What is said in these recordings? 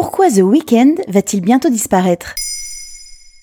pourquoi The Weeknd va-t-il bientôt disparaître?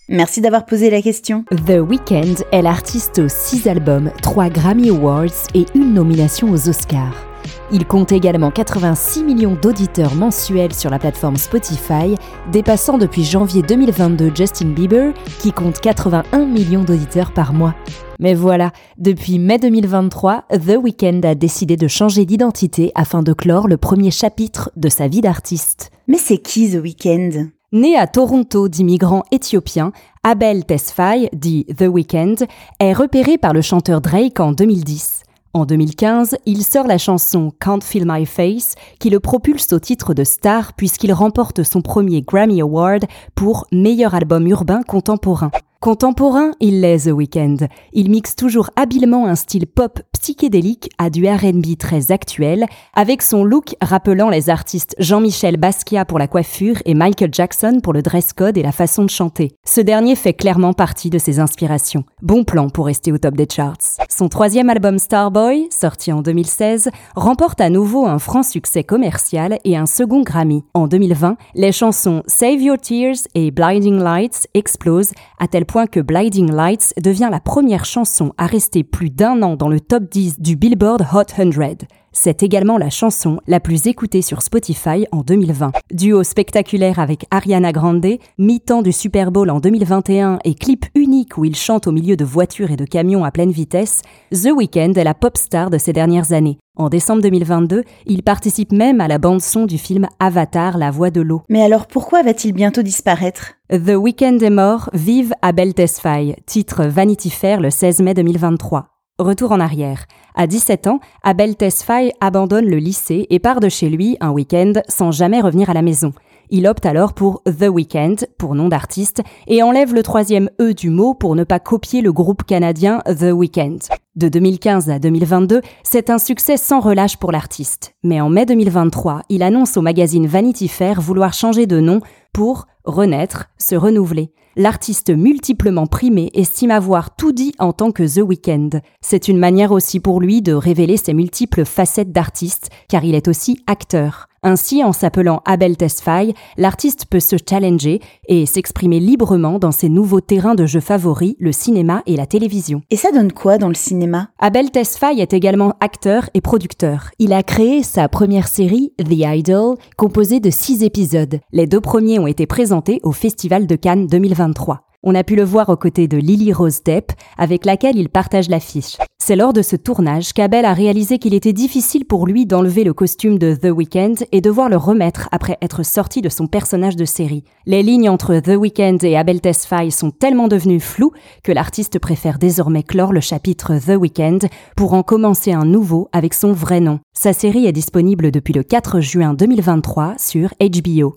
Merci d'avoir posé la question. The Weeknd est l'artiste aux 6 albums, 3 Grammy Awards et une nomination aux Oscars. Il compte également 86 millions d'auditeurs mensuels sur la plateforme Spotify, dépassant depuis janvier 2022 Justin Bieber, qui compte 81 millions d'auditeurs par mois. Mais voilà, depuis mai 2023, The Weeknd a décidé de changer d'identité afin de clore le premier chapitre de sa vie d'artiste. Mais c'est qui The Weeknd? Né à Toronto d'immigrants éthiopiens, Abel Tesfaye, dit The Weeknd, est repéré par le chanteur Drake en 2010. En 2015, il sort la chanson Can't Feel My Face, qui le propulse au titre de star puisqu'il remporte son premier Grammy Award pour meilleur album urbain contemporain. Contemporain, il l'est The Weeknd. Il mixe toujours habilement un style pop psychédélique à du R&B très actuel, avec son look rappelant les artistes Jean-Michel Basquiat pour la coiffure et Michael Jackson pour le dress code et la façon de chanter. Ce dernier fait clairement partie de ses inspirations. Bon plan pour rester au top des charts. Son troisième album Starboy, sorti en 2016, remporte à nouveau un franc succès commercial et un second Grammy. En 2020, les chansons Save Your Tears et Blinding Lights explosent à tel point que Blinding Lights devient la première chanson à rester plus d'un an dans le top 10 du Billboard Hot 100. C'est également la chanson la plus écoutée sur Spotify en 2020. Duo spectaculaire avec Ariana Grande, mi-temps du Super Bowl en 2021 et clip unique où il chante au milieu de voitures et de camions à pleine vitesse, The Weeknd est la pop star de ces dernières années. En décembre 2022, il participe même à la bande-son du film Avatar, la voix de l'eau. Mais alors pourquoi va-t-il bientôt disparaître? The Weeknd est mort, vive Abel Tesfaye, titre Vanity Fair le 16 mai 2023. Retour en arrière. À 17 ans, Abel Tesfaye abandonne le lycée et part de chez lui un week-end sans jamais revenir à la maison. Il opte alors pour The Weeknd, pour nom d'artiste, et enlève le troisième E du mot pour ne pas copier le groupe canadien The Weeknd. De 2015 à 2022, c'est un succès sans relâche pour l'artiste. Mais en mai 2023, il annonce au magazine Vanity Fair vouloir changer de nom pour renaître, se renouveler. L'artiste multiplement primé estime avoir tout dit en tant que The Weeknd. C'est une manière aussi pour lui de révéler ses multiples facettes d'artiste, car il est aussi acteur. Ainsi, en s'appelant Abel Tesfaye, l'artiste peut se challenger et s'exprimer librement dans ses nouveaux terrains de jeu favoris, le cinéma et la télévision. Et ça donne quoi dans le cinéma? Abel Tesfaye est également acteur et producteur. Il a créé sa première série, The Idol, composée de six épisodes. Les deux premiers ont été présentés au Festival de Cannes 2023. On a pu le voir aux côtés de Lily Rose Depp, avec laquelle il partage l'affiche. C'est lors de ce tournage qu'Abel a réalisé qu'il était difficile pour lui d'enlever le costume de The Weeknd et devoir le remettre après être sorti de son personnage de série. Les lignes entre The Weeknd et Abel Tesfaye sont tellement devenues floues que l'artiste préfère désormais clore le chapitre The Weeknd pour en commencer un nouveau avec son vrai nom. Sa série est disponible depuis le 4 juin 2023 sur HBO.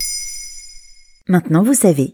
Maintenant vous savez,